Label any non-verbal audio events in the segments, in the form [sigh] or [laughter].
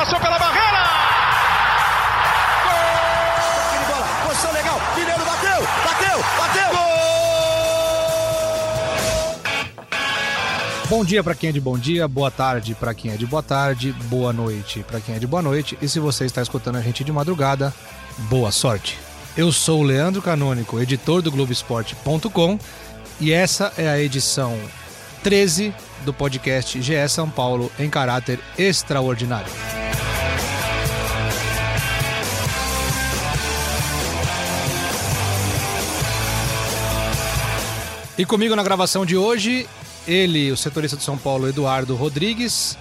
passou pela barreira! Gol! bola, posição legal, Mineiro bateu, bateu, bateu! Gol! Bom dia para quem é de bom dia, boa tarde para quem é de boa tarde, boa noite para quem é de boa noite. E se você está escutando a gente de madrugada, boa sorte. Eu sou o Leandro Canônico, editor do Globoesporte.com, e essa é a edição 13 do podcast GE São Paulo em caráter extraordinário. E comigo na gravação de hoje, ele, o setorista de São Paulo, Eduardo Rodrigues,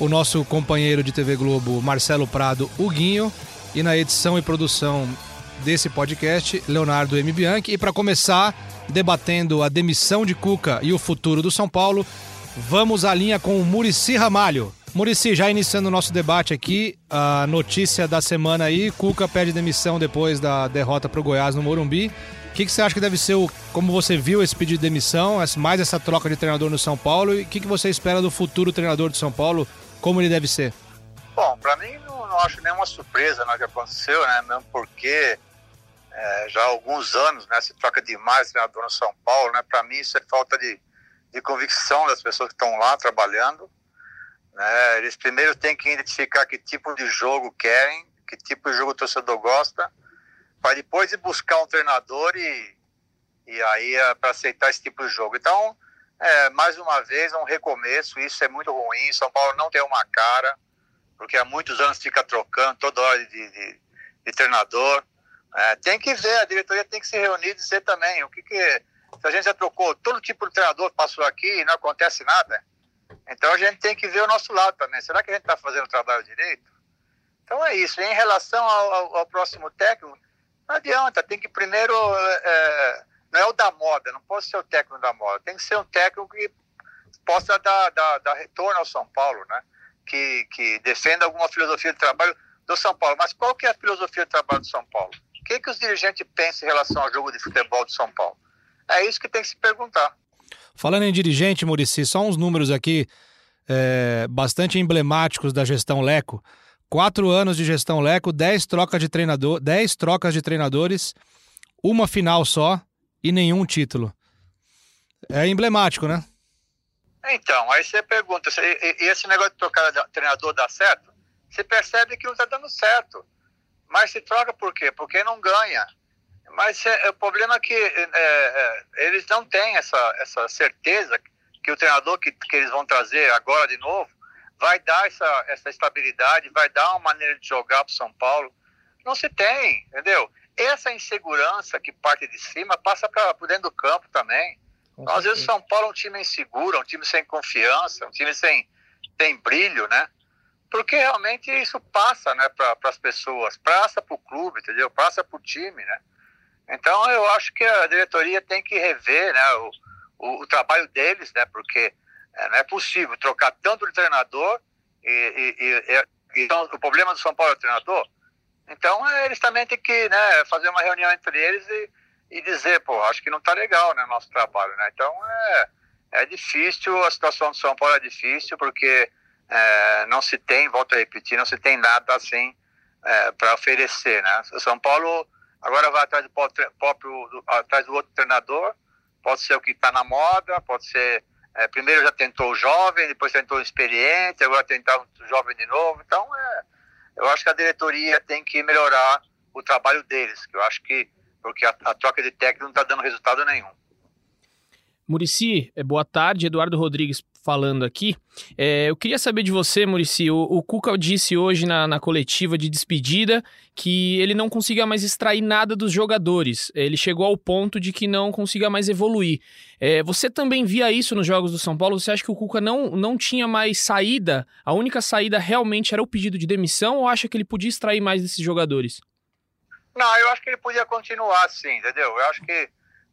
o nosso companheiro de TV Globo, Marcelo Prado, Huguinho, e na edição e produção desse podcast, Leonardo M. Bianchi. E para começar, debatendo a demissão de Cuca e o futuro do São Paulo, vamos à linha com o Murici Ramalho. Murici, já iniciando o nosso debate aqui, a notícia da semana aí, Cuca pede demissão depois da derrota para o Goiás no Morumbi. O que, que, você acha que deve ser o. Como você viu esse pedido de demissão, mais essa troca de treinador no São Paulo, e o que, que você espera do futuro treinador do São Paulo, como ele deve ser? Bom, para mim não, não, acho nenhuma surpresa no que aconteceu, né? Mesmo porque é, já há alguns anos, né, se troca demais treinador no São Paulo, né? Para mim isso é falta de, de convicção das pessoas que estão lá trabalhando. Né? Eles primeiro têm que identificar que tipo de jogo querem, que tipo de jogo o torcedor gosta, para depois ir buscar um treinador e, e aí é para aceitar esse tipo de jogo. Então, é, mais uma vez, um recomeço, isso é muito ruim. São Paulo não tem uma cara, porque há muitos anos fica trocando toda hora de, de, de treinador. É, tem que ver, a diretoria tem que se reunir e dizer também o que, que se a gente já trocou todo tipo de treinador passou aqui e não acontece nada. Então a gente tem que ver o nosso lado também. Será que a gente está fazendo o trabalho direito? Então é isso. Em relação ao, ao, ao próximo técnico, não adianta. Tem que primeiro. É, não é o da moda, não pode ser o técnico da moda. Tem que ser um técnico que possa dar, dar, dar retorno ao São Paulo, né? Que, que defenda alguma filosofia de trabalho do São Paulo. Mas qual que é a filosofia de trabalho do São Paulo? O que, que os dirigentes pensam em relação ao jogo de futebol do São Paulo? É isso que tem que se perguntar. Falando em dirigente, Murici, só uns números aqui é, bastante emblemáticos da gestão Leco. Quatro anos de gestão Leco, dez trocas de treinador, dez trocas de treinadores, uma final só e nenhum título. É emblemático, né? Então, aí você pergunta, e esse negócio de trocar treinador dá certo? Você percebe que não está dando certo. Mas se troca por quê? Porque não ganha. Mas é, o problema é que é, é, eles não têm essa, essa certeza que o treinador que, que eles vão trazer agora de novo vai dar essa, essa estabilidade, vai dar uma maneira de jogar para o São Paulo. Não se tem, entendeu? Essa insegurança que parte de cima passa para dentro do campo também. Então, às vezes o São Paulo é um time inseguro, um time sem confiança, um time sem, sem brilho, né? Porque realmente isso passa né, para as pessoas, passa para o clube, entendeu? Passa para o time, né? Então eu acho que a diretoria tem que rever né, o, o, o trabalho deles, né? Porque é, não é possível trocar tanto de treinador e, e, e, então, o problema do São Paulo é o treinador. Então é, eles também têm que né, fazer uma reunião entre eles e, e dizer, pô, acho que não está legal né, nosso trabalho, né? Então é, é difícil, a situação do São Paulo é difícil porque é, não se tem, volto a repetir, não se tem nada assim é, para oferecer, né? O São Paulo agora vai atrás do próprio, atrás do outro treinador, pode ser o que está na moda, pode ser é, primeiro já tentou o jovem, depois tentou o experiente, agora tentar o jovem de novo. Então, é, eu acho que a diretoria tem que melhorar o trabalho deles, que eu acho que porque a, a troca de técnico não está dando resultado nenhum. Murici, é, boa tarde. Eduardo Rodrigues falando aqui. É, eu queria saber de você, Murici. O, o Cuca disse hoje na, na, coletiva de despedida que ele não consiga mais extrair nada dos jogadores. Ele chegou ao ponto de que não consiga mais evoluir. É, você também via isso nos jogos do São Paulo? Você acha que o Cuca não, não tinha mais saída? A única saída realmente era o pedido de demissão ou acha que ele podia extrair mais desses jogadores? Não, eu acho que ele podia continuar assim, entendeu? Eu acho que,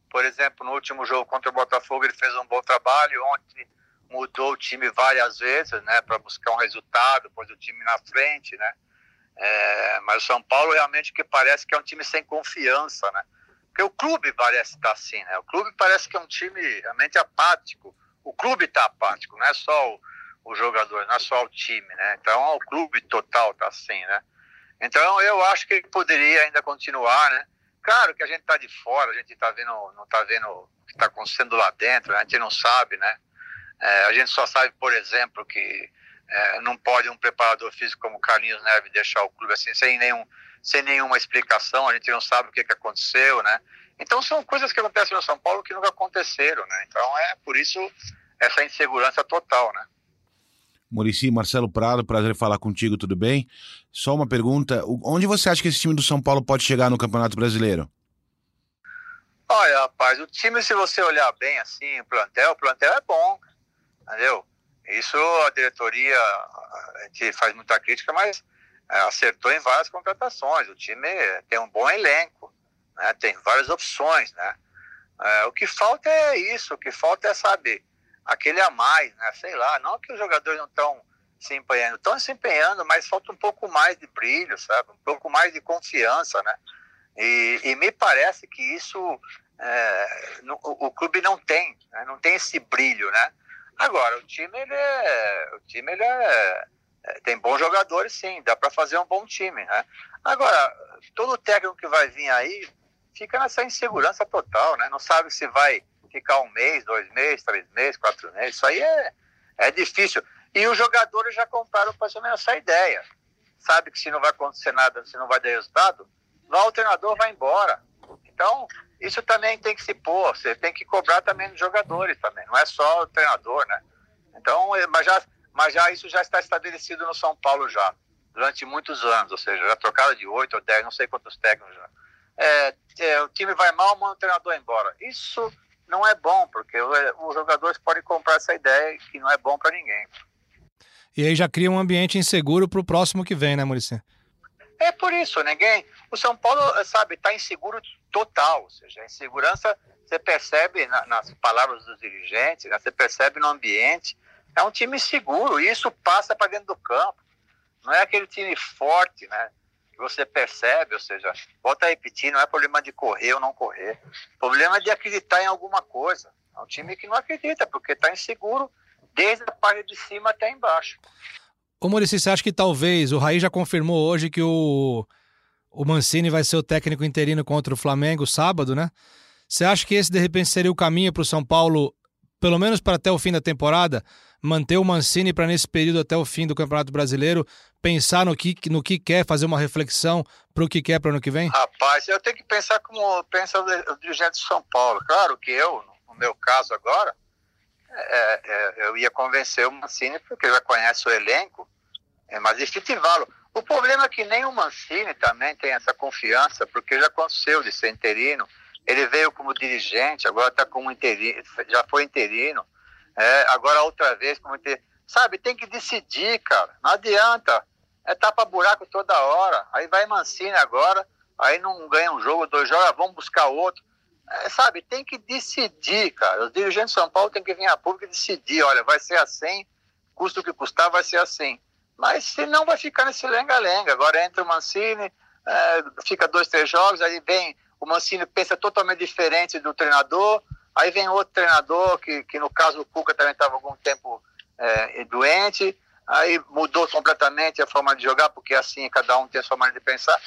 por exemplo, no último jogo contra o Botafogo ele fez um bom trabalho. Ontem mudou o time várias vezes, né, para buscar um resultado, pôs o time na frente, né. É, mas o São Paulo realmente que parece que é um time sem confiança, né. Porque o clube parece estar assim, né. O clube parece que é um time realmente apático. O clube está apático, não é só o, os jogadores, não é só o time, né? Então o clube total tá assim, né? Então eu acho que ele poderia ainda continuar, né? Claro que a gente tá de fora, a gente tá vendo, não tá vendo o que tá acontecendo lá dentro, né? a gente não sabe, né? É, a gente só sabe, por exemplo, que é, não pode um preparador físico como Carlinhos Neves deixar o clube assim sem nenhum sem nenhuma explicação, a gente não sabe o que, que aconteceu, né? Então são coisas que acontecem no São Paulo que nunca aconteceram, né? Então é por isso essa insegurança total, né? Murici, Marcelo Prado, prazer falar contigo, tudo bem? Só uma pergunta, onde você acha que esse time do São Paulo pode chegar no Campeonato Brasileiro? Olha, rapaz, o time, se você olhar bem assim, o plantel, o plantel é bom, entendeu? Isso a diretoria, a gente faz muita crítica, mas acertou em várias contratações. O time tem um bom elenco, né? tem várias opções, né? É, o que falta é isso, o que falta é saber aquele a mais, né? Sei lá, não que os jogadores não estão se empenhando, estão se empenhando, mas falta um pouco mais de brilho, sabe? Um pouco mais de confiança, né? E, e me parece que isso é, no, o, o, clube não tem, né? não tem esse brilho, né? Agora o time ele é, o time ele é, é tem bons jogadores, sim, dá para fazer um bom time, né? Agora todo técnico que vai vir aí fica nessa insegurança total, né? Não sabe se vai ficar um mês, dois meses, três meses, quatro meses. Isso aí é, é difícil. E os jogadores já compraram mais ou menos essa ideia. Sabe que se não vai acontecer nada, se não vai dar resultado, lá o treinador vai embora. Então, isso também tem que se pôr. Você tem que cobrar também dos jogadores também. Não é só o treinador, né? Então, é, mas já, mas já isso já está estabelecido no São Paulo já. Durante muitos anos. Ou seja, já trocaram de oito ou dez, não sei quantos técnicos já. É, é, o time vai mal, manda o treinador embora. Isso não é bom, porque os jogadores podem comprar essa ideia que não é bom para ninguém. E aí já cria um ambiente inseguro para o próximo que vem, né, Maurício? É por isso, ninguém. O São Paulo, sabe, está inseguro total. Ou seja, a insegurança você percebe na, nas palavras dos dirigentes, né, você percebe no ambiente. É um time seguro e isso passa para dentro do campo. Não é aquele time forte, né? você percebe, ou seja, volta a repetir, não é problema de correr ou não correr. O problema é de acreditar em alguma coisa. É um time que não acredita, porque está inseguro desde a parte de cima até embaixo. Ô Maurício, você acha que talvez, o Raí já confirmou hoje que o, o Mancini vai ser o técnico interino contra o Flamengo sábado, né? Você acha que esse de repente seria o caminho para o São Paulo, pelo menos para até o fim da temporada? Manter o Mancini para nesse período até o fim do Campeonato Brasileiro pensar no que, no que quer, fazer uma reflexão para o que quer para o ano que vem? Rapaz, eu tenho que pensar como pensa o dirigente de São Paulo. Claro que eu, no meu caso agora, é, é, eu ia convencer o Mancini porque já conhece o elenco, é, mas efetivá-lo. O problema é que nem o Mancini também tem essa confiança, porque já aconteceu de ser interino. Ele veio como dirigente, agora está como interino, já foi interino. É, agora outra vez, como sabe, tem que decidir, cara. Não adianta. É tapa buraco toda hora. Aí vai Mancini agora, aí não ganha um jogo, dois jogos, vamos buscar outro. É, sabe, tem que decidir, cara. Os dirigentes de São Paulo tem que vir a público e decidir, olha, vai ser assim, custa o que custar, vai ser assim. Mas se não, vai ficar nesse lenga-lenga. Agora entra o Mancini, é, fica dois, três jogos, aí vem o Mancini pensa totalmente diferente do treinador, Aí vem outro treinador, que, que no caso o Cuca também estava algum tempo é, doente, aí mudou completamente a forma de jogar, porque assim cada um tem a sua maneira de pensar.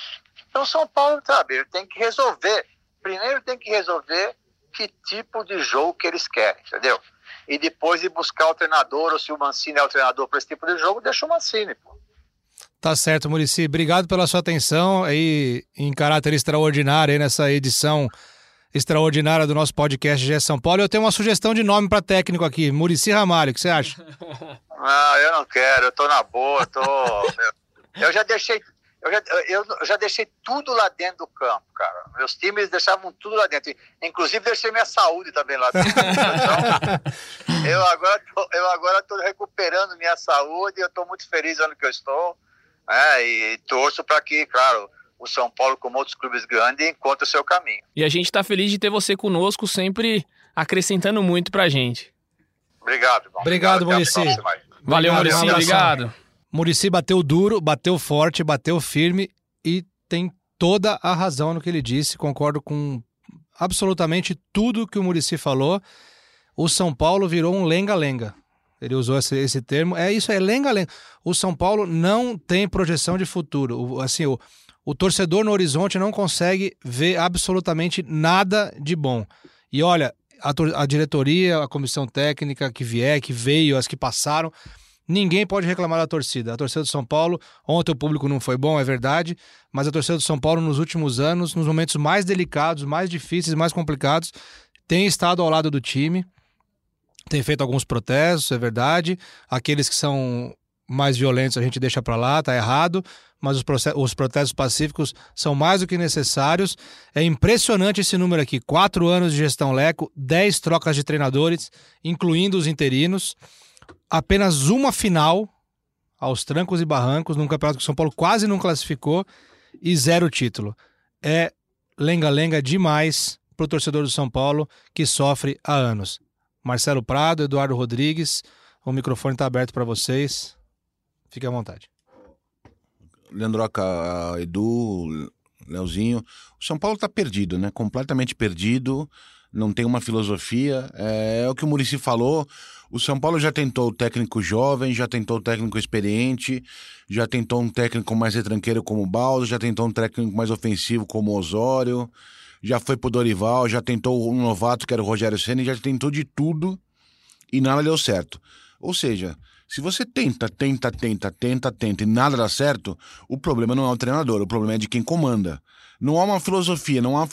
Então São Paulo, sabe, ele tem que resolver. Primeiro tem que resolver que tipo de jogo que eles querem, entendeu? E depois ir buscar o treinador, ou se o Mancini é o treinador para esse tipo de jogo, deixa o Mancini, pô. Tá certo, Murici. Obrigado pela sua atenção aí em caráter extraordinário aí nessa edição extraordinária do nosso podcast GE São Paulo. Eu tenho uma sugestão de nome para técnico aqui, Murici Ramalho, o que você acha? Não, [laughs] eu não quero, eu tô na boa, tô. eu já deixei. Eu já, eu já deixei tudo lá dentro do campo, cara. Meus times deixavam tudo lá dentro. Inclusive, deixei minha saúde também lá dentro. Então, eu agora tô, eu agora tô recuperando minha saúde. Eu estou muito feliz onde que eu estou. Né, e torço para que, claro, o São Paulo, como outros clubes grandes, encontra o seu caminho. E a gente está feliz de ter você conosco, sempre acrescentando muito para a gente. Obrigado, irmão. Obrigado, Murici. Valeu, Murici, obrigado. Murici bateu duro, bateu forte, bateu firme e tem toda a razão no que ele disse. Concordo com absolutamente tudo que o Murici falou. O São Paulo virou um lenga-lenga. Ele usou esse, esse termo. É isso, é lenga-lenga. O São Paulo não tem projeção de futuro. O, assim, o, o torcedor no horizonte não consegue ver absolutamente nada de bom. E olha, a, a, diretoria, a comissão técnica que vier, que veio, as que passaram, ninguém pode reclamar da torcida. A torcida do São Paulo, ontem o público não foi bom, é verdade, mas a torcida do São Paulo nos últimos anos, nos momentos mais delicados, mais difíceis, mais complicados, tem estado ao lado do time, tem feito alguns protestos, é verdade. Aqueles que são mais violentos a gente deixa para lá, tá errado, mas os, os, protestos pacíficos são mais do que necessários. É impressionante esse número aqui: quatro anos de gestão Leco, dez trocas de treinadores, incluindo os interinos, apenas uma final aos trancos e barrancos num campeonato que o São Paulo quase não classificou e zero título. É lenga-lenga demais para o torcedor do São Paulo que sofre há anos. Marcelo Prado, Eduardo Rodrigues, o microfone está aberto para vocês. Fique à vontade. Leandroca, Edu, Leozinho. O São Paulo está perdido, né? Completamente perdido. Não tem uma filosofia. É, é o que o Murici falou. O São Paulo já tentou o técnico jovem, já tentou o técnico experiente, já tentou um técnico mais retranqueiro como o Baldo, já tentou um técnico mais ofensivo como o Osório, já foi pro Dorival, já tentou um novato que era o Rogério Senna, já tentou de tudo e nada deu certo. Ou seja, se você tenta, tenta, tenta, tenta, tenta e nada dá certo, o problema não é o treinador, o problema é de quem comanda. Não há uma filosofia, não há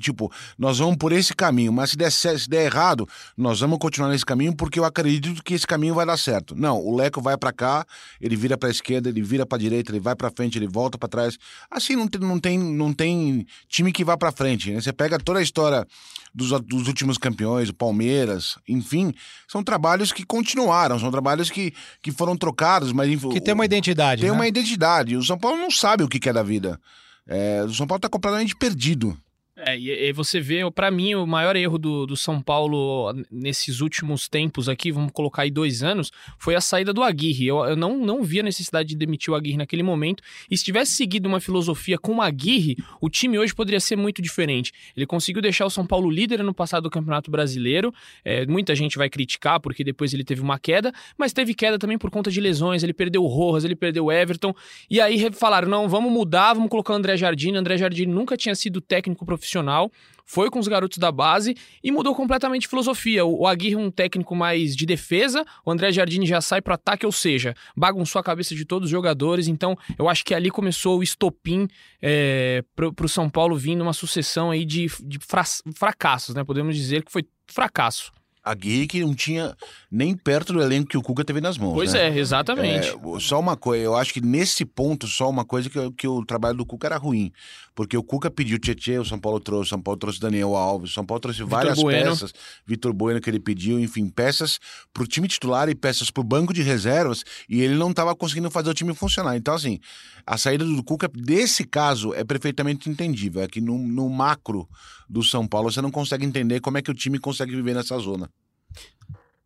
tipo, nós vamos por esse caminho, mas se der, se der errado, nós vamos continuar nesse caminho porque eu acredito que esse caminho vai dar certo. Não, o Leco vai para cá, ele vira para esquerda, ele vira para direita, ele vai para frente, ele volta para trás. Assim não tem, não tem, não tem time que vá para frente. Né? Você pega toda a história dos, dos últimos campeões, o Palmeiras, enfim, são trabalhos que continuaram, são trabalhos que, que foram trocados, mas que tem uma identidade. Tem né? uma identidade. O São Paulo não sabe o que é da vida. É, o São Paulo está completamente perdido. É, e, você vê, para mim, o maior erro do, do São Paulo nesses últimos tempos aqui, vamos colocar aí dois anos, foi a saída do Aguirre. Eu, eu não, não vi a necessidade de demitir o Aguirre naquele momento. E se tivesse seguido uma filosofia com o Aguirre, o time hoje poderia ser muito diferente. Ele conseguiu deixar o São Paulo líder no passado do Campeonato Brasileiro. É, muita gente vai criticar porque depois ele teve uma queda, mas teve queda também por conta de lesões. Ele perdeu o Rojas, ele perdeu o Everton. E aí falaram: não, vamos mudar, vamos colocar o André Jardine. André Jardine nunca tinha sido técnico profissional profissional, foi com os garotos da base e mudou completamente de filosofia. O Aguirre é um técnico mais de defesa, o André Jardine já sai para ataque, ou seja, bagunçou a cabeça de todos os jogadores. Então, eu acho que ali começou o estopim é, para o São Paulo vindo uma sucessão aí de, de fracassos, né? Podemos dizer que foi fracasso a Gui que não tinha nem perto do elenco que o Cuca teve nas mãos. Pois né? é, exatamente. É, só uma coisa, eu acho que nesse ponto, só uma coisa que, que o trabalho do Cuca era ruim. Porque o Cuca pediu Tietchan, o São Paulo trouxe, o São Paulo trouxe Daniel Alves, o São Paulo trouxe Vitor várias bueno. peças, Vitor Bueno que ele pediu, enfim, peças pro time titular e peças pro banco de reservas, e ele não estava conseguindo fazer o time funcionar. Então, assim, a saída do Cuca, desse caso, é perfeitamente entendível. É que no, no macro do São Paulo, você não consegue entender como é que o time consegue viver nessa zona.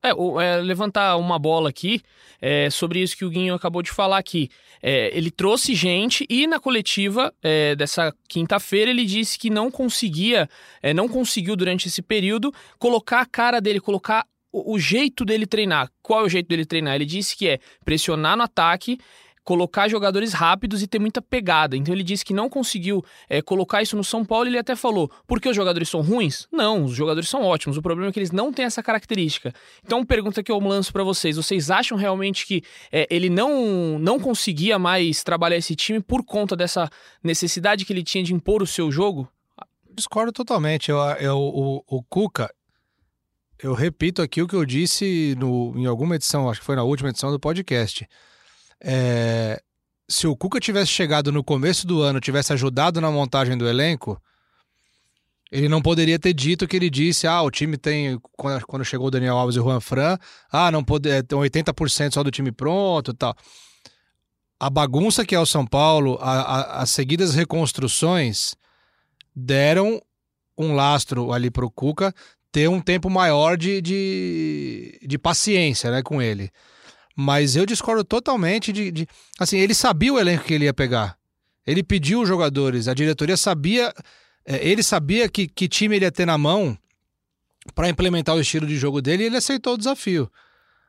É, é, levantar uma bola aqui é, sobre isso que o Guinho acabou de falar aqui. É, ele trouxe gente e na coletiva é, dessa quinta-feira ele disse que não conseguia, é, não conseguiu durante esse período colocar a cara dele, colocar o, o jeito dele treinar. Qual é o jeito dele treinar? Ele disse que é pressionar no ataque, colocar jogadores rápidos e ter muita pegada. Então ele disse que não conseguiu é, colocar isso no São Paulo. Ele até falou: porque os jogadores são ruins? Não, os jogadores são ótimos. O problema é que eles não têm essa característica. Então, pergunta que eu lanço para vocês: vocês acham realmente que é, ele não, não conseguia mais trabalhar esse time por conta dessa necessidade que ele tinha de impor o seu jogo? Discordo totalmente. Eu, eu, o, o Cuca, eu repito aqui o que eu disse no, em alguma edição, acho que foi na última edição do podcast. É, se o Cuca tivesse chegado no começo do ano, tivesse ajudado na montagem do elenco, ele não poderia ter dito que ele disse: ah, o time tem. Quando chegou o Daniel Alves e o Juan Fran, ah, não pode, é, tem 80% só do time pronto tal. A bagunça que é o São Paulo, a, a, as seguidas reconstruções deram um lastro ali para o Cuca ter um tempo maior de, de, de paciência né, com ele. Mas eu discordo totalmente de, de, Assim, ele sabia o elenco que ele ia pegar. Ele pediu os jogadores, a diretoria sabia. É, ele sabia que, que time ele ia ter na mão para implementar o estilo de jogo dele e ele aceitou o desafio.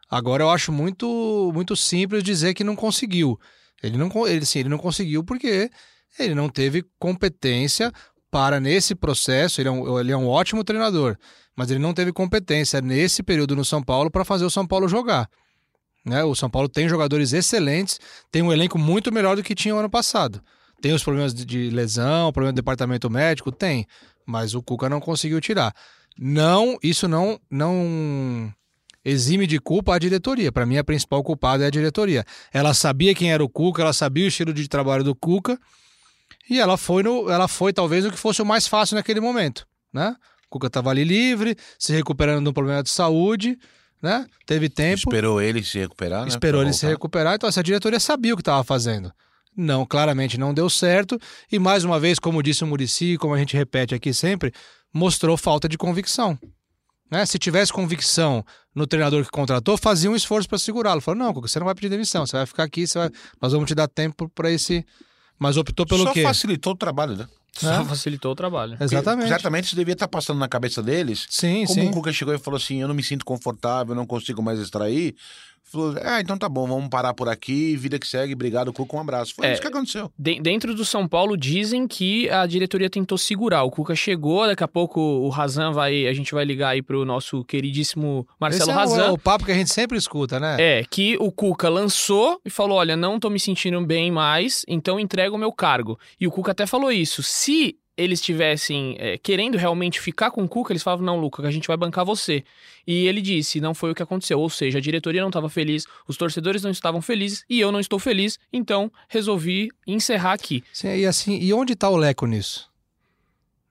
Agora eu acho muito muito simples dizer que não conseguiu. Ele não, ele, sim, ele não conseguiu porque ele não teve competência para nesse processo. Ele é, um, ele é um ótimo treinador, mas ele não teve competência nesse período no São Paulo para fazer o São Paulo jogar. Né? O São Paulo tem jogadores excelentes, tem um elenco muito melhor do que tinha o ano passado. Tem os problemas de, lesão, problema do departamento médico, tem, mas o Cuca não conseguiu tirar. Não, isso não não exime de culpa a diretoria. Para mim, a principal culpada é a diretoria. Ela sabia quem era o Cuca, ela sabia o estilo de trabalho do Cuca e ela foi no, ela foi talvez o que fosse o mais fácil naquele momento, né? O Cuca estava ali livre, se recuperando de um problema de saúde, né? Teve tempo, Esperou ele se recuperar, né? esperou pra ele se recuperar, então essa diretoria sabia o que estava fazendo. Não, claramente não deu certo e mais uma vez, como disse o Murici, como a gente repete aqui sempre, mostrou falta de convicção. Né? Se tivesse convicção no treinador que contratou, fazia um esforço para segurá-lo. Falou: não, Cuca, você não vai pedir demissão, você vai ficar aqui, você vai- nós vamos te dar tempo para esse. Mas optou pelo Só quê? facilitou o trabalho, né? Só É. facilitou o trabalho. Exatamente. Exatamente, isso devia estar passando na cabeça deles. Sim, Como sim. o Cuca chegou e falou assim: Eu não me sinto confortável, eu não consigo mais extrair. Falou: Ah, então tá bom, vamos parar por aqui, vida que segue, obrigado, Cuca, um abraço. Foi É. isso que aconteceu. De- dentro do São Paulo dizem que a diretoria tentou segurar. O Cuca chegou, daqui a pouco o Razan vai, a gente vai ligar aí pro nosso queridíssimo Marcelo Esse é o, Razan. é o papo que a gente sempre escuta, né? É, que o Cuca lançou e falou: olha, não tô me sentindo bem mais, então entrega o meu cargo. E o Cuca até falou isso. Se eles estivessem é, querendo realmente ficar com o Cuca, eles falavam: não, Luca, a gente vai bancar você. E ele disse: não foi o que aconteceu. Ou seja, a diretoria não estava feliz, os torcedores não estavam felizes e eu não estou feliz, então resolvi encerrar aqui. Sim, e assim, e onde tá o Leco nisso?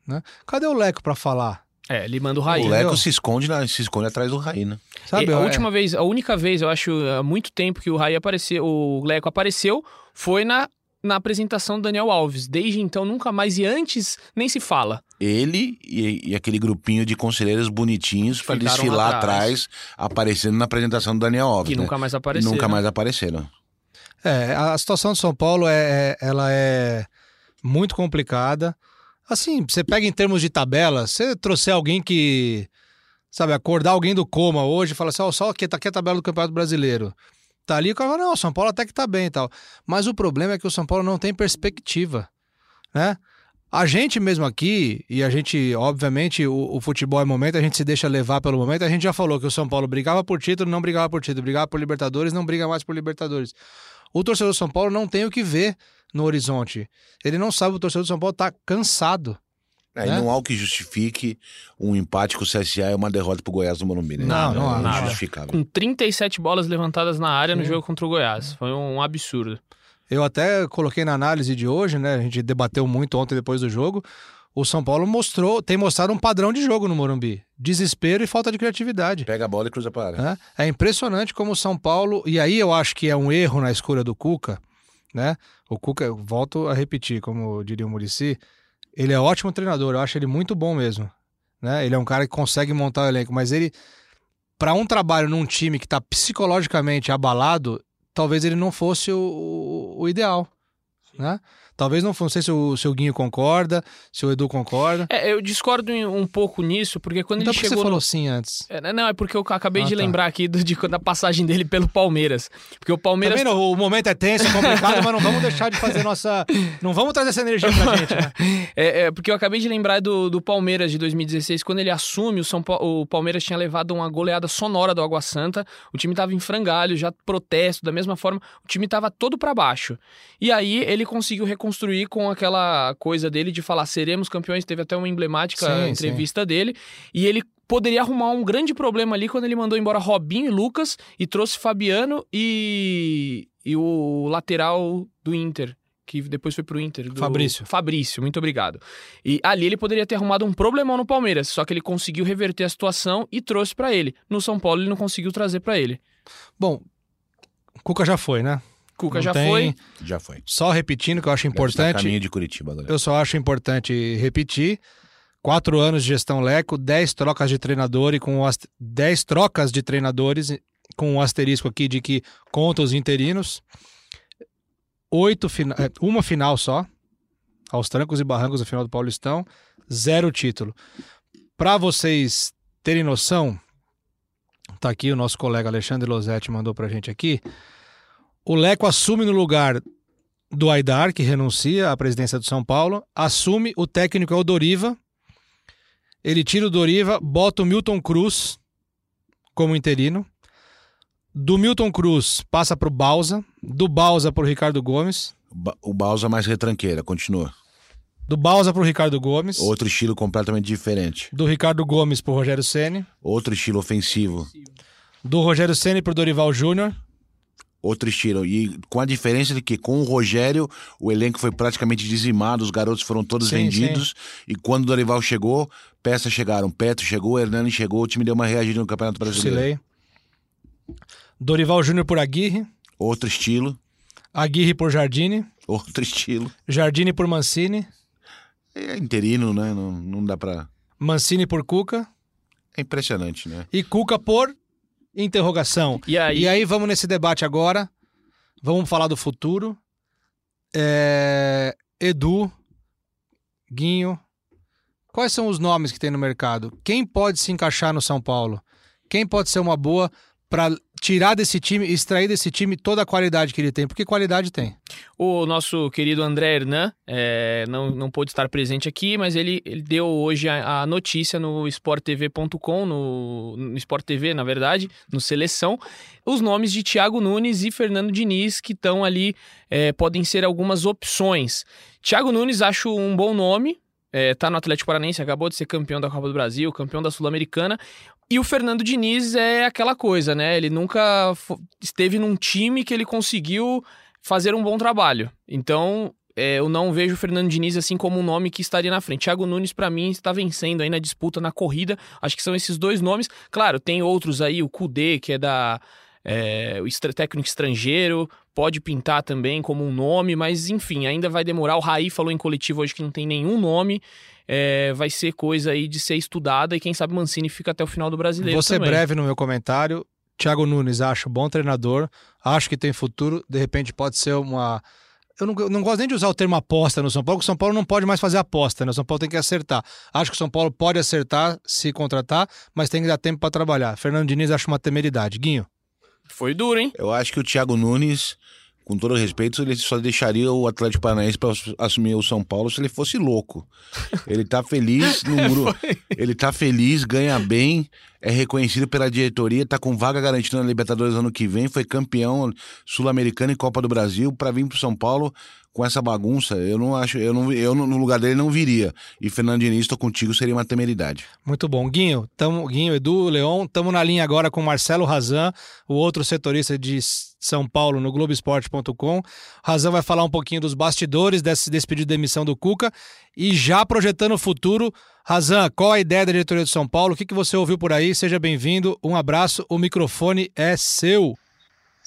Né? Cadê o Leco para falar? É, ele manda o Raí. o? Leco se esconde, na- se esconde atrás do Raí, né? Sabe? E a é- última vez, a única vez, eu acho, há muito tempo que o Raí apareceu, o Leco apareceu, foi na, na apresentação do Daniel Alves. Desde então, nunca mais. E antes, nem se fala. Ele e, e aquele grupinho de conselheiros bonitinhos Ficaram desfilar lá atrás, atrás. aparecendo na apresentação do Daniel Alves. Que né? nunca mais apareceu. nunca mais apareceram. É, a situação de São Paulo é, é- ela é muito complicada. Assim, você pega em termos de tabela, você trouxer alguém que, sabe, acordar alguém do coma hoje e fala assim, ó, só aqui, tá aqui a tabela do Campeonato Brasileiro. Tá ali, o cara fala, não, São Paulo até que tá bem e tal. Mas o problema é que o São Paulo não tem perspectiva, né? A gente mesmo aqui, e a gente, obviamente, o, o futebol é momento, a gente se deixa levar pelo momento, a gente já falou que o São Paulo brigava por título, não brigava por título, brigava por Libertadores, não briga mais por Libertadores. O torcedor do São Paulo não tem o que ver no horizonte. Ele não sabe, o torcedor do São Paulo tá cansado. É, Né? E não há o que justifique um empate com o CSA e uma derrota pro Goiás no Morumbi, né? Não, não há, É nada. injustificável. Com 37 bolas levantadas na área no Sim. jogo contra o Goiás. Foi um absurdo. Eu até coloquei na análise de hoje, né? A gente debateu muito ontem depois do jogo. O São Paulo mostrou, tem mostrado um padrão de jogo no Morumbi. Desespero e falta de criatividade. Pega a bola e cruza para a área. né? É impressionante como o São Paulo, e aí eu acho que é um erro na escolha do Cuca, né? O Cuca, eu volto a repetir, como diria o Murici, ele é ótimo treinador, eu acho ele muito bom mesmo, né? Ele é um cara que consegue montar o elenco, mas ele para um trabalho num time que tá psicologicamente abalado, talvez ele não fosse o, o- o ideal, né? Talvez não, não sei se o, se o Guinho concorda, se o Edu concorda. É, eu discordo um pouco nisso, porque quando Então ele por que você chegou falou no... sim antes? É, Não, é porque eu acabei Ah, de tá. lembrar aqui do- de, da passagem dele pelo Palmeiras. Porque o Tá Palmeiras vendo? O momento é tenso, é complicado, mas não vamos deixar de fazer nossa. Não vamos trazer essa energia pra gente, né? [laughs] É, é, porque eu acabei de lembrar do, do Palmeiras de 2016, quando ele assume, o, São Pa- o Palmeiras tinha levado uma goleada sonora do Água Santa, o time tava em frangalho, já protesto, da mesma forma, o time tava todo pra baixo. E aí ele conseguiu reconstruir com aquela coisa dele de falar seremos campeões, teve até uma emblemática Sim, entrevista dele, e ele poderia arrumar um grande problema ali quando ele mandou embora Robinho e Lucas e trouxe Fabiano e, e o lateral do Inter, que depois foi pro Inter. do- Fabrício. Fabrício, muito obrigado. E ali ele poderia ter arrumado um problemão no Palmeiras, só que ele conseguiu reverter a situação e trouxe pra ele. No São Paulo ele não conseguiu trazer pra ele. Bom, o Cuca já foi, né? Cuca Não já tem- foi. Já foi. Só repetindo que eu acho a importante. caminho de Curitiba agora. Eu só acho importante repetir. Quatro anos de gestão Leco, dez trocas de treinador e com ast- dez trocas de treinadores com um asterisco aqui de que conta os interinos. Oito fina... é, uma final só, aos trancos e barrancos no final do Paulistão, zero título. Para vocês terem noção, tá aqui, o nosso colega Alexandre Losetti mandou pra gente aqui. O Leco assume no lugar do Aidar, que renuncia à presidência do São Paulo, assume, o técnico é o Doriva. Ele tira o Doriva, bota o Milton Cruz como interino. Do Milton Cruz passa pro Balsa, do Balsa pro Ricardo Gomes, O Balsa mais retranqueira, continua. do Balsa pro Ricardo Gomes, Outro estilo completamente diferente. do Ricardo Gomes pro Rogério Ceni, Outro estilo ofensivo. do Rogério Ceni pro Dorival Júnior. Outro estilo. E com a diferença de que com o Rogério, o elenco foi praticamente dizimado, os garotos foram todos Sim, vendidos. E quando o Dorival chegou, peças chegaram. Petro chegou, Hernani chegou, o time deu uma reagida no Campeonato Brasileiro. Silei. Dorival Júnior por Aguirre, Outro estilo. Aguirre por Jardine, Outro estilo. Jardine por Mancini, É interino, né? Não, não dá pra. Mancini por Cuca É impressionante, né? e Cuca por interrogação. E aí, E aí vamos nesse debate agora. Vamos falar do futuro. É, Edu, Guinho. Quais são os nomes que tem no mercado? Quem pode se encaixar no São Paulo? Quem pode ser uma boa para tirar desse time, extrair desse time toda a qualidade que ele tem? Porque qualidade tem. o nosso querido André Hernan é, não, não pôde estar presente aqui, mas ele, ele deu hoje a, a notícia no sporttv.com, no, no Sport TV, na verdade, no Seleção, os nomes de Thiago Nunes e Fernando Diniz que estão ali, é, podem ser algumas opções. Thiago Nunes acho um bom nome, é, tá no Atlético Paranaense, acabou de ser campeão da Copa do Brasil, campeão da Sul-Americana. E o Fernando Diniz é aquela coisa, né? Ele nunca esteve num time que ele conseguiu fazer um bom trabalho. Então, é, eu não vejo o Fernando Diniz assim como um nome que estaria na frente. Thiago Nunes, pra mim, está vencendo aí na disputa, na corrida. Acho que são esses dois nomes. Claro, tem outros aí, o Kudê, que é da. é, o técnico estrangeiro, pode pintar também como um nome, mas enfim, ainda vai demorar. O Raí falou em coletivo hoje que não tem nenhum nome. É, vai ser coisa aí de ser estudada e quem sabe Mancini fica até o final do brasileiro. Vou ser também. breve no meu comentário. Thiago Nunes, acho bom treinador, acho que tem futuro, de repente pode ser uma. Eu não, eu não gosto nem de usar o termo aposta no São Paulo, porque o São Paulo não pode mais fazer aposta, né? O São Paulo tem que acertar. Acho que o São Paulo pode acertar se contratar, mas tem que dar tempo para trabalhar. Fernando Diniz acho uma temeridade. Guinho. Foi duro, hein? Eu acho que o Thiago Nunes, com todo respeito, ele só deixaria o Atlético Paranaense para assumir o São Paulo se ele fosse louco. Ele tá feliz no [laughs] muro. Ele tá feliz, ganha bem, é reconhecido pela diretoria, tá com vaga garantida na Libertadores ano que vem, foi campeão sul-americano e Copa do Brasil para vir pro São Paulo com essa bagunça. Eu não acho, eu não, eu no lugar dele não viria. E Fernando Diniz, tô contigo, seria uma temeridade. Muito bom. Guinho, tamo, Guinho, Edu, Leon, estamos na linha agora com Marcelo Razan, o outro setorista de São Paulo no Globoesporte.com. Razan vai falar um pouquinho dos bastidores desse, desse pedido de demissão do Cuca e já projetando o futuro. Razan, qual a ideia da diretoria do São Paulo? O que, que você ouviu por aí? Seja bem-vindo. Um abraço. O microfone é seu.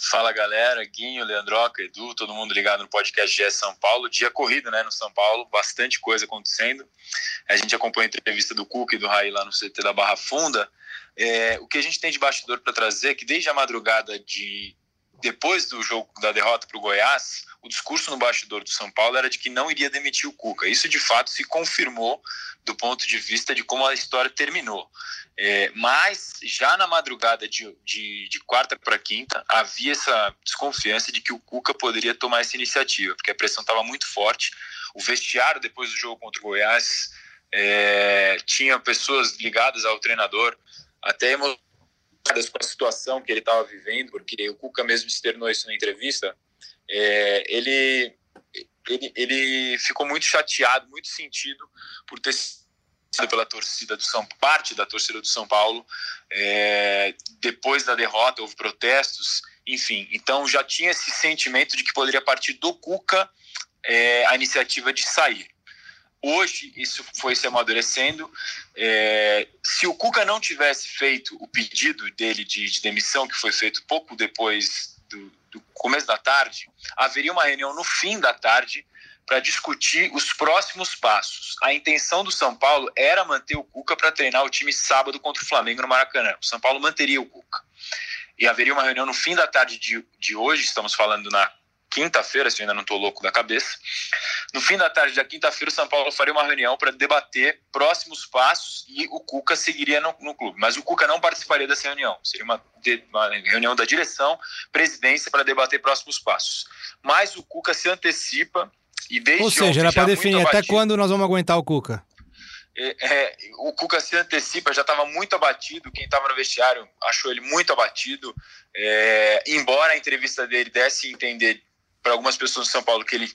Fala galera, Guinho, Leandroca, Edu, todo mundo ligado no podcast GS São Paulo. Dia corrido, né, no São Paulo, bastante coisa acontecendo. A gente acompanha a entrevista do Cuca e do Raí lá no CT da Barra Funda. É, o que a gente tem de bastidor para trazer é que desde a madrugada de depois do jogo da derrota para o Goiás, o discurso no bastidor do São Paulo era de que não iria demitir o Cuca. Isso de fato se confirmou do ponto de vista de como a história terminou. É, mas já na madrugada de, de, de quarta para quinta havia essa desconfiança de que o Cuca poderia tomar essa iniciativa, porque a pressão estava muito forte. O vestiário depois do jogo contra o Goiás é, tinha pessoas ligadas ao treinador, até emocionadas com a situação que ele estava vivendo, porque o Cuca mesmo externou isso na entrevista. É, ele, ele, ele ficou muito chateado, muito sentido por ter sido pela torcida do São parte da torcida do São Paulo é, depois da derrota houve protestos enfim então já tinha esse sentimento de que poderia partir do Cuca é, a iniciativa de sair hoje isso foi se amadurecendo é, se o Cuca não tivesse feito o pedido dele de, de demissão que foi feito pouco depois do, do começo da tarde haveria uma reunião no fim da tarde para discutir os próximos passos. A intenção do São Paulo era manter o Cuca para treinar o time sábado contra o Flamengo no Maracanã. O São Paulo manteria o Cuca. E haveria uma reunião no fim da tarde de, de hoje, estamos falando na quinta-feira, se eu ainda não estou louco da cabeça. No fim da tarde da quinta-feira, o São Paulo faria uma reunião para debater próximos passos e o Cuca seguiria no, no, clube. Mas o Cuca não participaria dessa reunião. Seria uma, uma reunião da direção, presidência, para debater próximos passos. Mas o Cuca se antecipa e desde Ou seja, era para definir até quando nós vamos aguentar o Cuca. É, é, o Cuca se antecipa, já estava muito abatido. Quem estava no vestiário achou ele muito abatido. É, embora a entrevista dele desse a entender para algumas pessoas do São Paulo que ele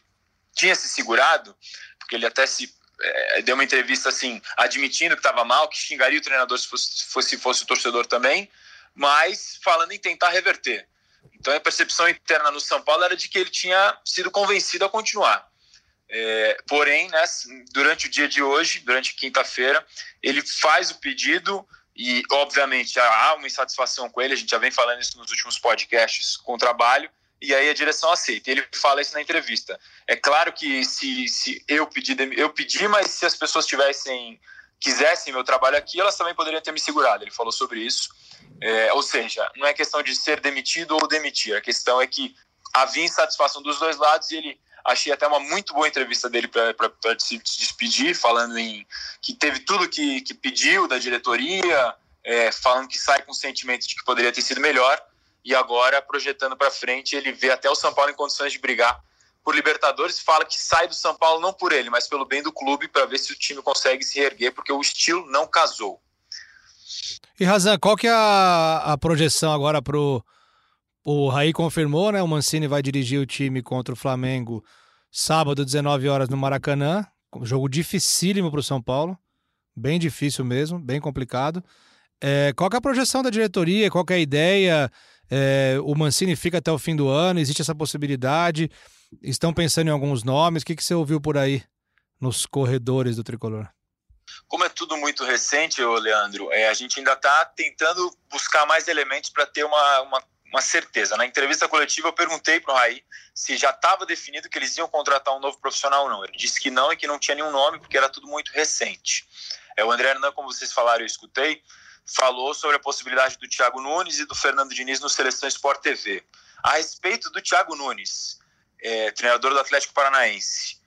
tinha se segurado, porque ele até se é, deu uma entrevista assim, admitindo que estava mal, que xingaria o treinador se fosse, fosse, fosse o torcedor também, mas falando em tentar reverter. Então a percepção interna no São Paulo era de que ele tinha sido convencido a continuar. É, porém, né, durante o dia de hoje, durante quinta-feira, ele faz o pedido e, obviamente, há uma insatisfação com ele. A gente já vem falando isso nos últimos podcasts com o trabalho. E aí a direção aceita. Ele fala isso na entrevista. É claro que se, se eu pedi, eu pedi, mas se as pessoas tivessem quisessem meu trabalho aqui, elas também poderiam ter me segurado. Ele falou sobre isso. É, ou seja, não é questão de ser demitido ou demitir. A questão é que havia insatisfação dos dois lados e ele Achei até uma muito boa entrevista dele para se despedir, falando em que teve tudo que, que pediu da diretoria, é, falando que sai com o sentimento de que poderia ter sido melhor. E agora, projetando para frente, ele vê até o São Paulo em condições de brigar por Libertadores. Fala que sai do São Paulo não por ele, mas pelo bem do clube, para ver se o time consegue se reerguer, porque o estilo não casou. E Razan, qual que é a, a projeção agora pro o Raí confirmou, né? O Mancini vai dirigir o time contra o Flamengo sábado, 19 horas no Maracanã. Jogo dificílimo para o São Paulo. Bem difícil mesmo, bem complicado. É, qual é a projeção da diretoria? Qual é a ideia? É, o Mancini fica até o fim do ano? Existe essa possibilidade? Estão pensando em alguns nomes? O que, que você ouviu por aí nos corredores do tricolor? Como é tudo muito recente, Leandro, é, a gente ainda está tentando buscar mais elementos para ter uma, uma uma certeza. Na entrevista coletiva, eu perguntei para o Raí se já estava definido que eles iam contratar um novo profissional ou não. Ele disse que não e que não tinha nenhum nome, porque era tudo muito recente. É, o André Hernan, como vocês falaram, eu escutei, falou sobre a possibilidade do Thiago Nunes e do Fernando Diniz no Seleção Sport TV. A respeito do Thiago Nunes, é, treinador do Atlético Paranaense,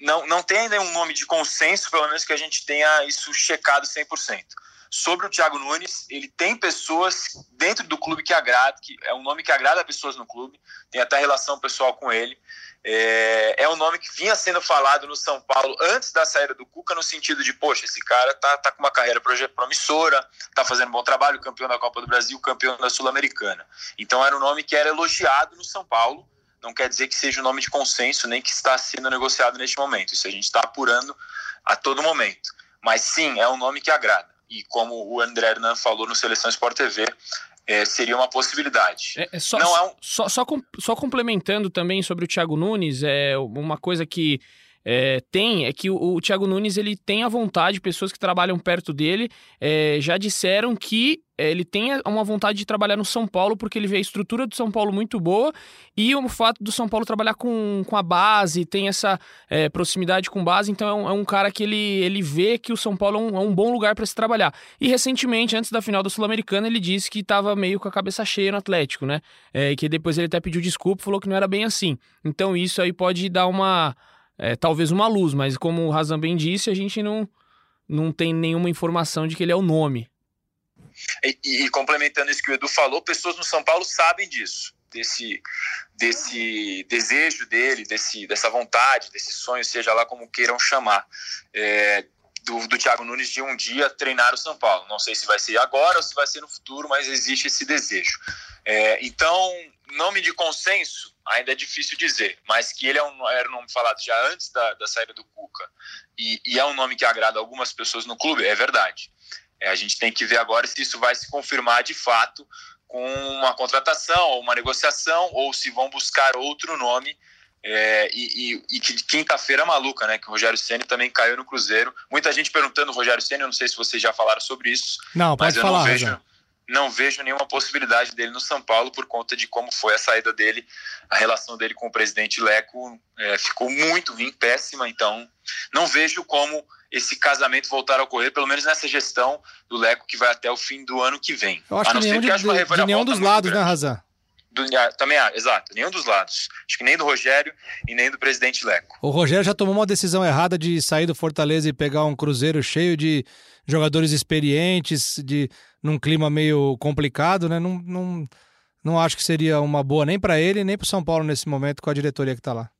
não, não tem ainda um nome de consenso, pelo menos que a gente tenha isso checado 100% sobre o Thiago Nunes. Ele tem pessoas dentro do clube que agrada, que é um nome que agrada pessoas no clube, tem até relação pessoal com ele. É, é um nome que vinha sendo falado no São Paulo antes da saída do Cuca, no sentido de, poxa, esse cara tá, tá com uma carreira promissora, tá fazendo um bom trabalho, campeão da Copa do Brasil, campeão da Sul-Americana. Então era um nome que era elogiado no São Paulo, não quer dizer que seja um nome de consenso, nem que está sendo negociado neste momento. Isso a gente está apurando a todo momento. Mas sim, é um nome que agrada e como o André Hernan falou no Seleção Sport TV, é, seria uma possibilidade. É, é só, Não é um... só, só, só, complementando também sobre o Thiago Nunes, é uma coisa que é, tem é que o, o Thiago Nunes ele tem a vontade, pessoas que trabalham perto dele é, já disseram que é, ele tem uma vontade de trabalhar no São Paulo porque ele vê a estrutura do São Paulo muito boa e o fato do São Paulo trabalhar com, com a base, tem essa é, proximidade com base, então é um, é um, cara que ele, ele vê que o São Paulo é um, é um bom lugar para se trabalhar. E recentemente, antes da final da Sul-Americana, ele disse que estava meio com a cabeça cheia no Atlético, né? É, que depois ele até pediu desculpa, falou que não era bem assim. Então isso aí pode dar uma é, talvez uma luz, mas como o Razan bem disse, a gente não, não tem nenhuma informação de que ele é o nome. E, e, complementando isso que o Edu falou, pessoas no São Paulo sabem disso, desse, desse desejo dele, desse, dessa vontade, desse sonho, seja lá como queiram chamar, é, do, do Thiago Nunes de um dia treinar o São Paulo. Não sei se vai ser agora ou se vai ser no futuro, mas existe esse desejo. É, então, nome de consenso, ainda é difícil dizer, mas que ele é um, era um nome falado já antes da, da saída do Cuca e, e, é um nome que agrada algumas pessoas no clube, é verdade. É, a gente tem que ver agora se isso vai se confirmar de fato com uma contratação ou uma negociação ou se vão buscar outro nome. É, e, e, e que quinta-feira maluca, né? Que o Rogério Ceni também caiu no Cruzeiro. Muita gente perguntando o Rogério Ceni, eu não sei se vocês já falaram sobre isso. Não, pode falar. Não vejo, não vejo nenhuma possibilidade dele no São Paulo por conta de como foi a saída dele, a relação dele com o presidente Leco é, ficou muito ruim, péssima, então não vejo como esse casamento voltar a ocorrer, pelo menos nessa gestão do Leco que vai até o fim do ano que vem. Eu acho a que nenhum, que de, de nenhum dos lados, né, grande. né, Razan? Do, também, ah, exato, nenhum dos lados. Acho que nem do Rogério e nem do presidente Leco. O Rogério já tomou uma decisão errada de sair do Fortaleza e pegar um Cruzeiro cheio de jogadores experientes, de num clima meio complicado, né? Não, não, não acho que seria uma boa nem para ele, nem para o São Paulo nesse momento com a diretoria que está lá.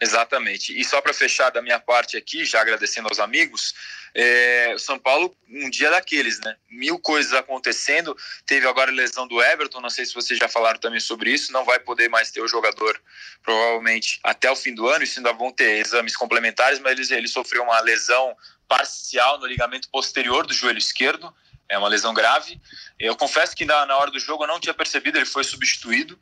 Exatamente. E só para fechar da minha parte aqui, já agradecendo aos amigos, é, São Paulo, um dia daqueles, né? Mil coisas acontecendo. Teve agora a lesão do Everton, não sei se vocês já falaram também sobre isso. Não vai poder mais ter o jogador, provavelmente, até o fim do ano. Isso ainda vão ter exames complementares, mas ele, ele sofreu uma lesão parcial no ligamento posterior do joelho esquerdo. É uma lesão grave. Eu confesso que na, na hora do jogo eu não tinha percebido, ele foi substituído.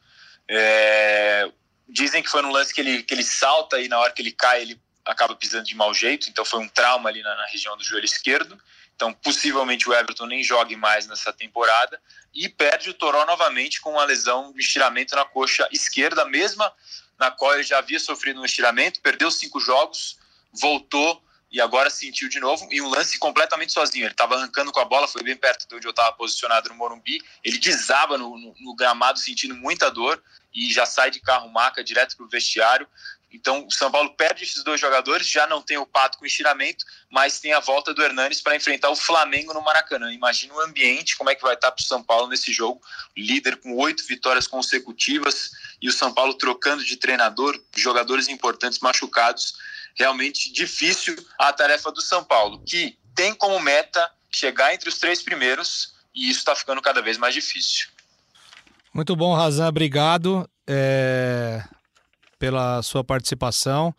É, dizem que foi num lance que ele, que ele salta e na hora que ele cai ele acaba pisando de mau jeito, então foi um trauma ali na, na região do joelho esquerdo. Então, possivelmente o Everton nem jogue mais nessa temporada e perde o Toró novamente com uma lesão de estiramento na coxa esquerda, mesma na qual ele já havia sofrido um estiramento, perdeu cinco jogos, voltou e agora sentiu de novo, e um lance completamente sozinho. Ele estava arrancando com a bola, foi bem perto de onde eu estava posicionado no Morumbi. Ele desaba no, no, no, gramado, sentindo muita dor, e já sai de carro maca direto para o vestiário. Então, o São Paulo perde esses dois jogadores, já não tem o Pato com estiramento, mas tem a volta do Hernanes para enfrentar o Flamengo no Maracanã. Imagina o ambiente, como é que vai estar para o São Paulo nesse jogo. Líder com oito vitórias consecutivas e o São Paulo trocando de treinador, jogadores importantes machucados realmente difícil a tarefa do São Paulo, que tem como meta chegar entre os três primeiros e isso está ficando cada vez mais difícil. Muito bom, Razan, obrigado é, pela sua participação.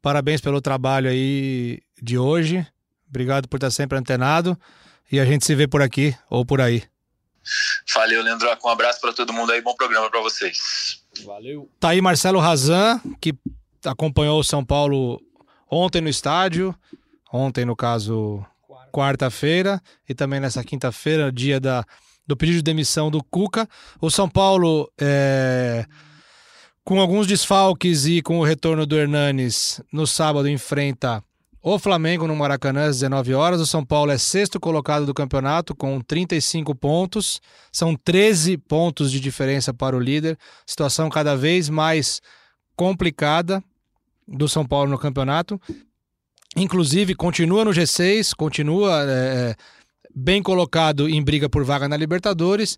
Parabéns pelo trabalho aí de hoje. Obrigado por estar sempre antenado. E a gente se vê por aqui ou por aí. Valeu, Leandro. Um abraço para todo mundo aí. Bom programa para vocês. Valeu. Tá aí Marcelo Razan, que acompanhou o São Paulo ontem no estádio, ontem no caso quarta-feira e também nessa quinta-feira, dia da, do pedido de demissão do Cuca. O São Paulo, é, com alguns desfalques e com o retorno do Hernanes, no sábado enfrenta o Flamengo no Maracanã às 19 horas. O São Paulo é sexto colocado do campeonato com 35 pontos. São 13 pontos de diferença para o líder. Situação cada vez mais complicada do São Paulo no campeonato. Inclusive, continua no G6, continua é, é, bem colocado em briga por vaga na Libertadores,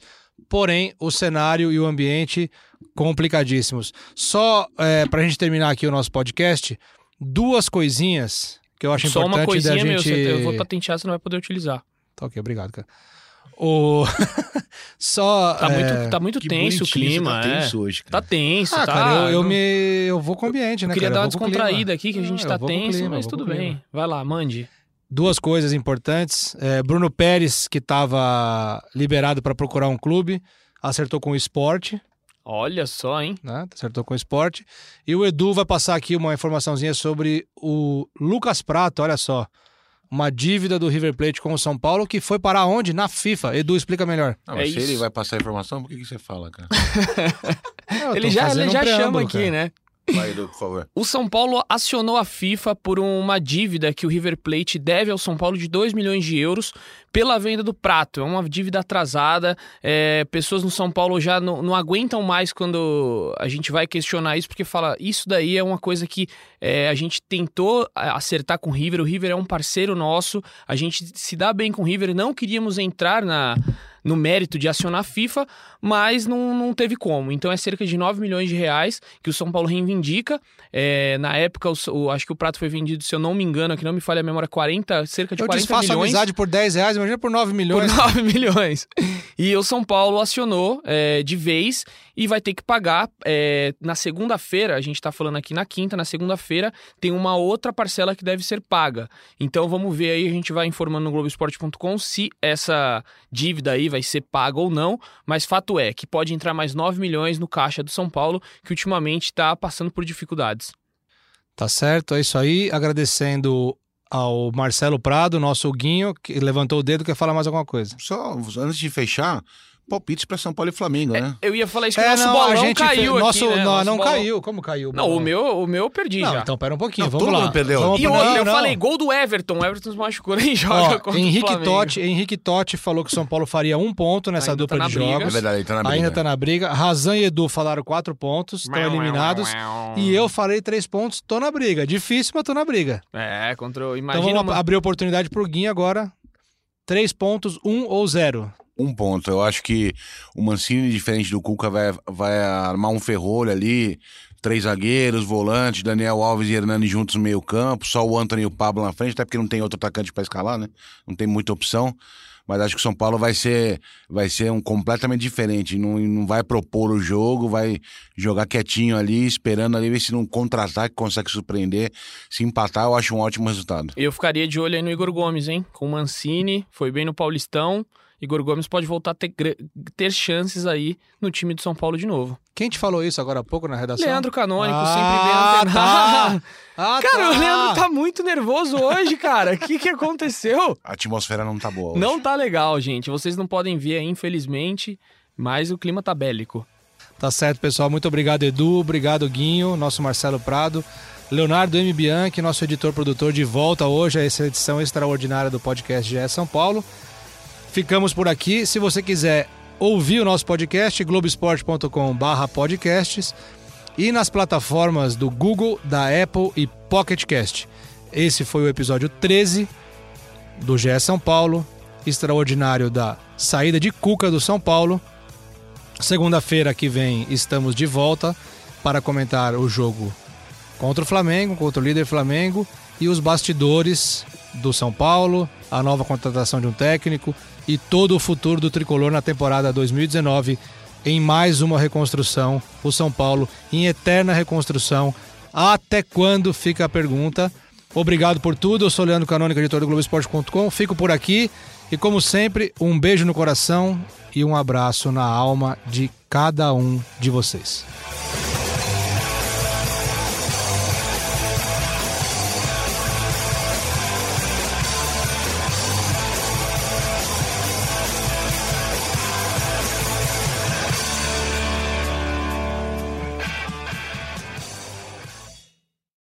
porém o cenário e o ambiente complicadíssimos. Só é, para a gente terminar aqui o nosso podcast, duas coisinhas que eu acho Só importante uma coisinha, da gente... meu, eu vou patentear, você não vai poder utilizar. Tá ok, obrigado, cara. O... [laughs] Só. Tá é... muito, tá muito tenso o clima. Tá é. tenso hoje, Tá tenso, Ah, tá. cara, eu, eu me. Eu vou com o ambiente, né? eu queria cara? dar uma descontraída aqui, que a gente tá tenso, clima, mas tudo bem. Vai lá, mande. Duas coisas importantes. É, Bruno Pérez, que estava liberado para procurar um clube, acertou com o esporte, Olha só, hein? né? Acertou com o esporte. E o Edu vai passar aqui uma informaçãozinha sobre o Lucas Prato, olha só. Uma dívida do River Plate com o São Paulo que foi parar onde? Na FIFA. Edu, explica melhor. Não, É mas se isso. ele vai passar a informação, por que, que você fala, cara? [laughs] Ele já, ele um já chama aqui, cara. né? Vai, Edu, por favor. O São Paulo acionou a FIFA por uma dívida que o River Plate deve ao São Paulo de 2 milhões de euros pela venda do prato. É uma dívida atrasada. é, pessoas no São Paulo já não, não aguentam mais quando a gente vai questionar isso, porque fala, isso daí é uma coisa que é, a gente tentou acertar com o River. O River é um parceiro nosso, a gente se dá bem com o River, não queríamos entrar na. No mérito de acionar a FIFA, mas não, não teve como. Então é cerca de 9 milhões de reais que o São Paulo reivindica. É, na época, o, o- acho que o prato foi vendido, se eu não me engano, aqui não me falha a memória, 40, cerca de Eu 40 desfaço a milhões. amizade por 10 reais, imagina por 9 Por milhões. [laughs] 9 milhões. E o São Paulo acionou é, de vez e vai ter que pagar. é, na segunda-feira, a gente tá falando aqui na quinta, na segunda-feira tem uma outra parcela que deve ser paga. Então vamos ver aí, a gente vai informando no Globoesporte.com se essa dívida aí vai ser paga ou não. Mas fato é que pode entrar mais 9 milhões no caixa do São Paulo, que ultimamente está passando por dificuldades. Tá certo, é isso aí. Agradecendo ao Marcelo Prado, nosso Guinho, que levantou o dedo quer falar mais alguma coisa. Só antes de fechar, palpites para São Paulo e Flamengo, né? Eu ia falar isso que o É, nosso não, bolão a gente caiu fez- aqui, nosso, né? não, Nosso não bolão- caiu. Como caiu? o Não, o meu, o meu eu perdi Não, já. então pera um pouquinho, Não, vamos todo lá. mundo perdeu. Vamos E outra, não, eu não. falei gol do Everton. O Everton se machucou, nem [laughs] joga Ó, contra o Henrique Flamengo. Totti, Henrique Totti falou que o São Paulo faria um ponto nessa Ainda dupla tá de briga. jogos. É verdade, ele tá na briga. Ainda tá na briga. Razan e Edu falaram quatro pontos, estão eliminados. E eu falei três pontos, tô na briga. Difícil, mas tô na briga. É, contra o... Então Imagina vamos uma... abrir oportunidade pro Guinho agora. Três pontos, um ou zero. Um ponto. Eu acho que o Mancini, diferente do Cuca, vai, vai armar um ferrolho ali. Três zagueiros, volante, Daniel Alves e Hernani juntos no meio campo. Só o Antônio e o Pablo na frente, até porque não tem outro atacante para escalar, né? Não tem muita opção. Mas acho que o São Paulo vai ser, vai ser um completamente diferente. Não, não vai propor o jogo, vai jogar quietinho ali, esperando ali, ver se num contra-ataque consegue surpreender. Se empatar, eu acho um ótimo resultado. Eu ficaria de olho aí no Igor Gomes, hein? Com o Mancini, foi bem no Paulistão. Igor Gomes pode voltar a ter, ter chances aí no time do São Paulo de novo. Quem te falou isso agora há pouco na redação? Leandro Canônico, Ah, sempre bem tá. Ah, Cara, tá. o Leandro tá muito nervoso hoje, cara. O que, que aconteceu? [laughs] A atmosfera não tá boa. hoje. Não tá legal, gente. Vocês não podem ver aí, infelizmente, mas o clima tá bélico. Tá certo, pessoal. Muito obrigado, Edu. Obrigado, Guinho, nosso Marcelo Prado. Leonardo M. Bianchi, nosso editor-produtor, de volta hoje a essa edição extraordinária do podcast GE São Paulo. Ficamos por aqui. Se você quiser ouvir o nosso podcast, globesport.com.br podcasts e nas plataformas do Google, da Apple e Pocket Cast. Esse foi o episódio 13 do GE São Paulo, extraordinário da saída de Cuca do São Paulo. Segunda-feira que vem estamos de volta para comentar o jogo contra o Flamengo, contra o líder Flamengo e os bastidores do São Paulo, a nova contratação de um técnico e todo o futuro do tricolor na temporada 2019 em mais uma reconstrução, o São Paulo em eterna reconstrução. Até quando fica a pergunta? Obrigado por tudo. Eu sou Leandro Canônica, editor do Globoesporte.com. Fico por aqui e, como sempre, um beijo no coração e um abraço na alma de cada um de vocês.